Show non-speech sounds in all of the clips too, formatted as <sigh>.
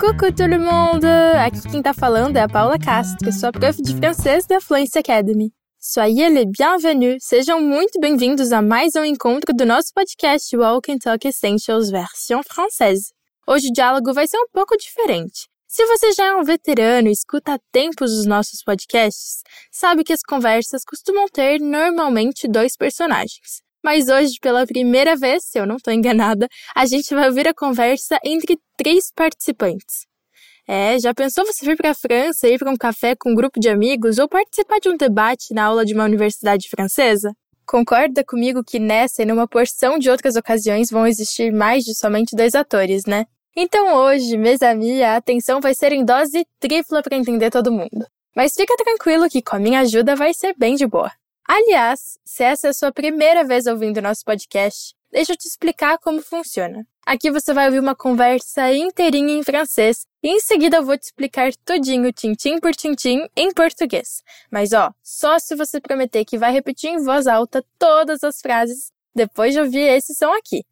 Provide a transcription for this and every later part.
Coucou le monde! Aqui quem tá falando é a Paula Castro, sua prof de francês da Fluency Academy. Soyez les bienvenus! Sejam muito bem-vindos a mais um encontro do nosso podcast Walk and Talk Essentials versão française. Hoje o diálogo vai ser um pouco diferente. Se você já é um veterano e escuta há tempos os nossos podcasts, sabe que as conversas costumam ter normalmente dois personagens. Mas hoje, pela primeira vez, se eu não estou enganada, a gente vai ouvir a conversa entre três participantes. É, já pensou você vir para a França, ir para um café com um grupo de amigos ou participar de um debate na aula de uma universidade francesa? Concorda comigo que nessa e numa porção de outras ocasiões vão existir mais de somente dois atores, né? Então hoje, mes amis, a atenção vai ser em dose tripla para entender todo mundo. Mas fica tranquilo que com a minha ajuda vai ser bem de boa. Aliás, se essa é a sua primeira vez ouvindo nosso podcast, deixa eu te explicar como funciona. Aqui você vai ouvir uma conversa inteirinha em francês e em seguida eu vou te explicar tudinho, tintim por tintim, em português. Mas ó, só se você prometer que vai repetir em voz alta todas as frases depois de ouvir esse som aqui.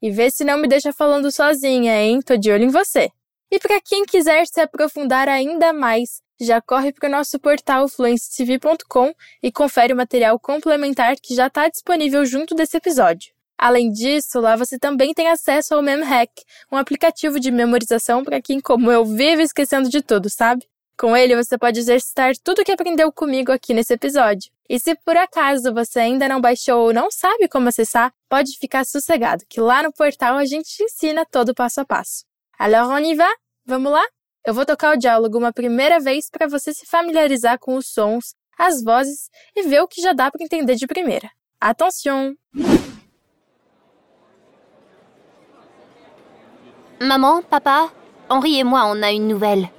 E vê se não me deixa falando sozinha, hein? Tô de olho em você. E para quem quiser se aprofundar ainda mais, já corre para o nosso portal fluencetv.com e confere o material complementar que já está disponível junto desse episódio. Além disso, lá você também tem acesso ao MemHack, um aplicativo de memorização para quem, como eu, vive esquecendo de tudo, sabe? Com ele, você pode exercitar tudo o que aprendeu comigo aqui nesse episódio. E se por acaso você ainda não baixou ou não sabe como acessar, pode ficar sossegado, que lá no portal a gente te ensina todo o passo a passo. Alors on y va? Vamos lá? Eu vou tocar o diálogo uma primeira vez para você se familiarizar com os sons, as vozes e ver o que já dá para entender de primeira. Attention! Maman, papa, Henri et moi, on a une nouvelle.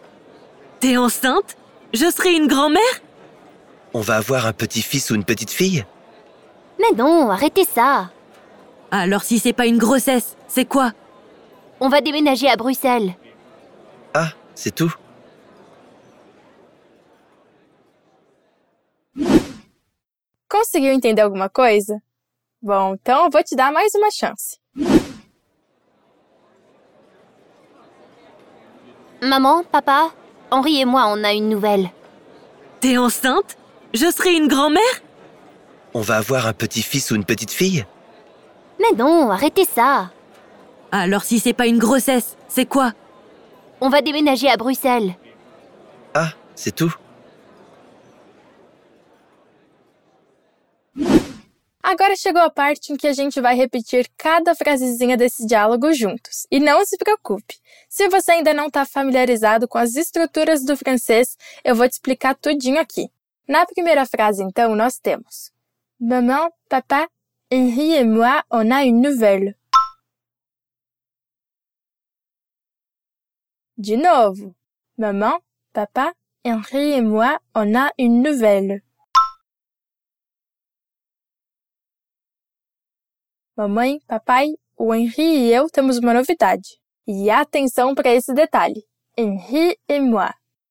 T'es enceinte? Je serai une grand-mère? On va avoir un petit-fils ou une petite fille Mais non, arrêtez ça. Alors si c'est pas une grossesse, c'est quoi? On va déménager à Bruxelles. Ah, c'est tout Conseguiu entender alguma coisa? Bom, então eu vou te dar mais uma chance. Maman, papa, Henri et moi, on a une nouvelle. T'es enceinte? Je serai une grand-mère? On va avoir un petit-fils ou une petite fille Mais non, arrêtez ça. Alors si c'est pas une grossesse, c'est quoi On va déménager à Bruxelles. Ah, c'est tout Agora chegou a parte em que a gente vai repetir cada frasezinha desse diálogo juntos. E não se preocupe, se você ainda não está familiarizado com as estruturas do francês, eu vou te explicar tudinho aqui. Na primeira frase, então, nós temos Maman, papa, Henri et moi, on a une nouvelle. De novo. Maman, papa, Henri et moi, on a une nouvelle. Mamãe, papai, o Henri e eu temos uma novidade. E atenção para esse detalhe: Henri et moi.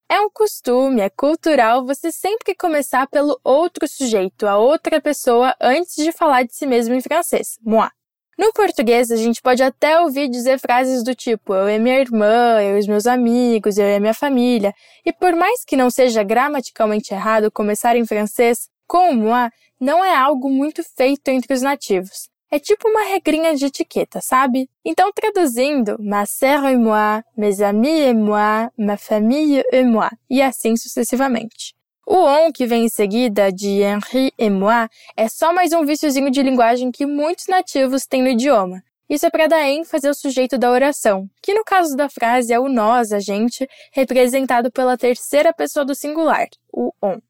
É um costume, é cultural você sempre começar pelo outro sujeito, a outra pessoa, antes de falar de si mesmo em francês, moi. No português, a gente pode até ouvir dizer frases do tipo eu e minha irmã, eu e os meus amigos, eu e a minha família. E por mais que não seja gramaticalmente errado começar em francês com moi, não é algo muito feito entre os nativos. É tipo uma regrinha de etiqueta, sabe? Então, traduzindo, ma sœur et moi, mes amis et moi, ma famille et moi, e assim sucessivamente. O on que vem em seguida, de Henri et moi, é só mais um viciozinho de linguagem que muitos nativos têm no idioma. Isso é para dar ênfase ao sujeito da oração, que no caso da frase é o nós, a gente, representado pela terceira pessoa do singular, o on.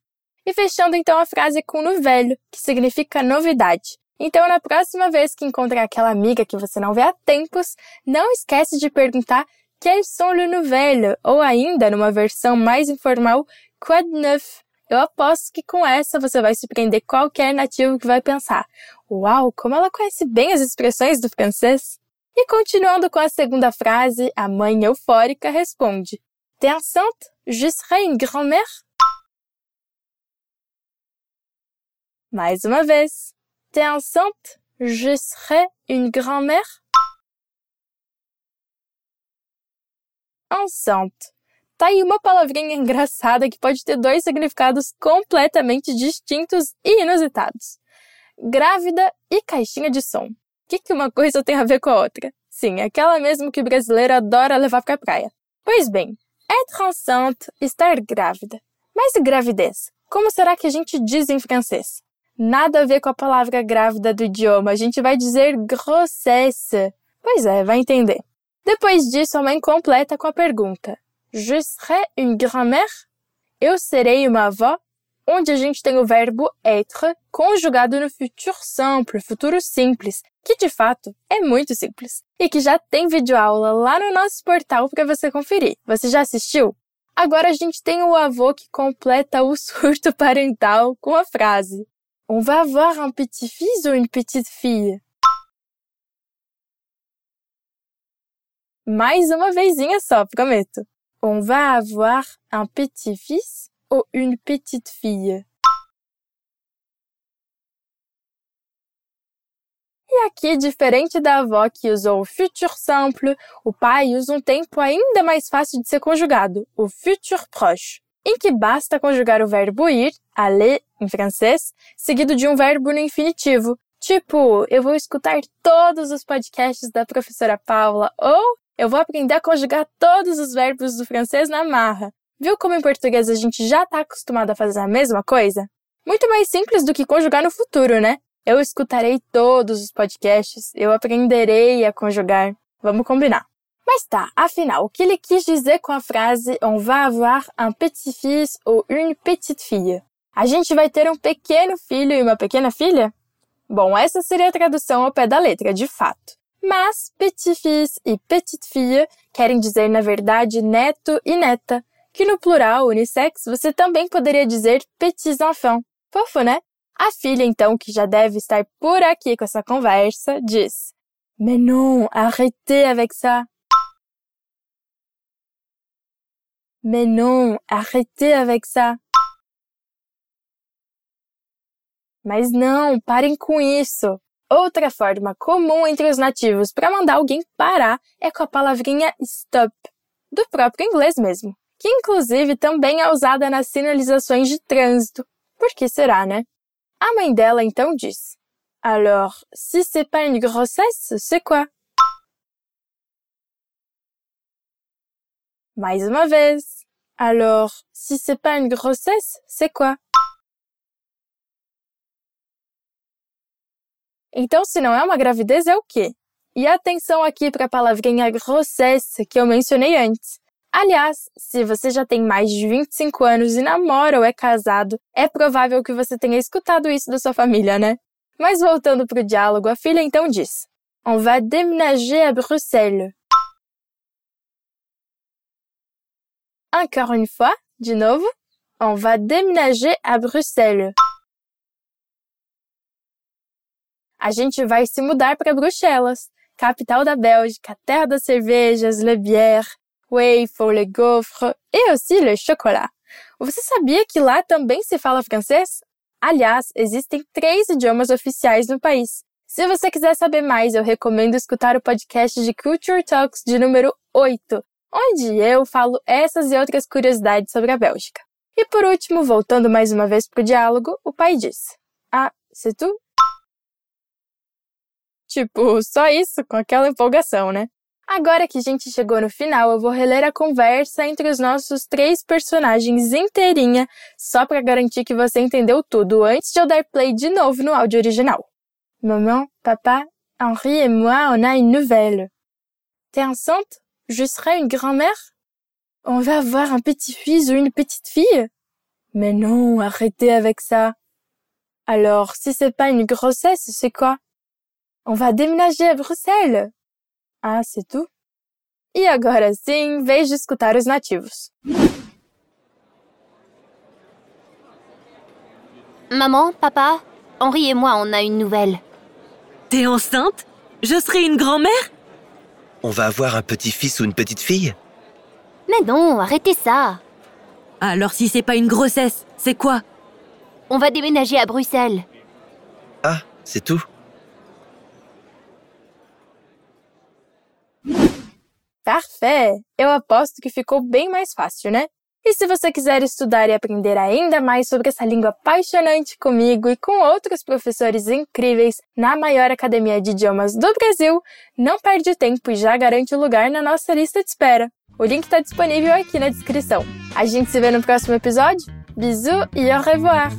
E fechando então a frase com novelho, que significa novidade. Então, na próxima vez que encontrar aquela amiga que você não vê há tempos, não esquece de perguntar quelles sont les nouvelles? Ou ainda, numa versão mais informal, quoi de neuf? Eu aposto que com essa você vai surpreender qualquer nativo que vai pensar: Uau, como ela conhece bem as expressões do francês! E continuando com a segunda frase, a mãe eufórica responde: T'es enceinte? Je serai une grand-mère? Mais uma vez. T'es enceinte? Je serai une grand-mère? enceinte. Tá aí uma palavrinha engraçada que pode ter dois significados completamente distintos e inusitados. Grávida e caixinha de som. O que, que uma coisa tem a ver com a outra? Sim, aquela mesmo que o brasileiro adora levar pra praia. Pois bem, être enceinte, estar grávida. Mas e gravidez? Como será que a gente diz em francês? Nada a ver com a palavra grávida do idioma, a gente vai dizer grossesse. Pois é, vai entender. Depois disso, a mãe completa com a pergunta: Je serai une grand-mère? Eu serei uma avó? Onde a gente tem o verbo être conjugado no futur simple, futuro simples, que de fato é muito simples. E que já tem videoaula lá no nosso portal para você conferir. Você já assistiu? Agora a gente tem o avô que completa o surto <laughs> parental com a frase: On va avoir un petit-fils ou une petite fille? Mais uma vezinha só, prometo. On va avoir un petit-fils ou une petite fille? E aqui, diferente da avó que usou o futur simple, o pai usa um tempo ainda mais fácil de ser conjugado, o futur proche, em que basta conjugar o verbo ir, aller, em francês, seguido de um verbo no infinitivo, tipo, eu vou escutar todos os podcasts da professora Paula, ou eu vou aprender a conjugar todos os verbos do francês na marra. Viu como em português a gente já está acostumado a fazer a mesma coisa? Muito mais simples do que conjugar no futuro, né? Eu escutarei todos os podcasts, eu aprenderei a conjugar. Vamos combinar. Mas tá, afinal, o que ele quis dizer com a frase On va avoir un petit-fils ou une petite fille? A gente vai ter um pequeno filho e uma pequena filha? Bom, essa seria a tradução ao pé da letra, de fato. Mas petit-fils e petite-fille querem dizer, na verdade, neto e neta, que no plural unissex você também poderia dizer petits-enfants. Fofo, né? A filha, então, que já deve estar por aqui com essa conversa, diz: Mais non, arrêtez avec ça. Mais non, arrêtez avec ça. Mas não, parem com isso. Outra forma comum entre os nativos para mandar alguém parar é com a palavrinha stop, do próprio inglês mesmo, que inclusive também é usada nas sinalizações de trânsito. Por que será, né? A mãe dela então diz: Alors, si c'est pas une grossesse, c'est quoi? Mais uma vez. Alors, si c'est pas une grossesse, c'est quoi? Então, se não é uma gravidez, é o quê? E atenção aqui para a palavrinha grossesse que eu mencionei antes. Aliás, se você já tem mais de 25 anos e namora ou é casado, é provável que você tenha escutado isso da sua família, né? Mas voltando para o diálogo, a filha então diz: On va déménager à Bruxelles. Encore une fois, de novo. On va déménager à Bruxelles. A gente vai se mudar para Bruxelas, capital da Bélgica, terra das cervejas, le bière, waffle, le gaufre e aussi le chocolat. Você sabia que lá também se fala francês? Aliás, existem três idiomas oficiais no país. Se você quiser saber mais, eu recomendo escutar o podcast de Culture Talks de número 8, onde eu falo essas e outras curiosidades sobre a Bélgica. E por último, voltando mais uma vez para o diálogo, o pai diz: Ah, c'est tout? Tipo, só isso, com aquela empolgação, né? Agora que a gente chegou no final, eu vou reler a conversa entre os nossos três personagens inteirinha, só para garantir que você entendeu tudo antes de eu dar play de novo no áudio original. Maman, papa, Henri et moi, on a une nouvelle. T'es enceinte? Je serai une grand-mère? On va avoir un petit-fils ou une petite fille? Mais non, arrêtez avec ça. Alors, si c'est pas une grossesse, c'est quoi? On va déménager à Bruxelles. Ah, c'est tout? E agora sim, de escutar os nativos. Maman, papa, Henri et moi, on a une nouvelle. T'es enceinte? Je serai une grand-mère? On va avoir un petit-fils ou une petite fille Mais non, arrêtez ça. Alors si c'est pas une grossesse, c'est quoi? On va déménager à Bruxelles. Ah, c'est tout Parfait! Eu aposto que ficou bem mais fácil, né? E se você quiser estudar e aprender ainda mais sobre essa língua apaixonante comigo e com outros professores incríveis na maior academia de idiomas do Brasil, não perde tempo e já garante o lugar na nossa lista de espera. O link está disponível aqui na descrição. A gente se vê no próximo episódio. Bisous e au revoir!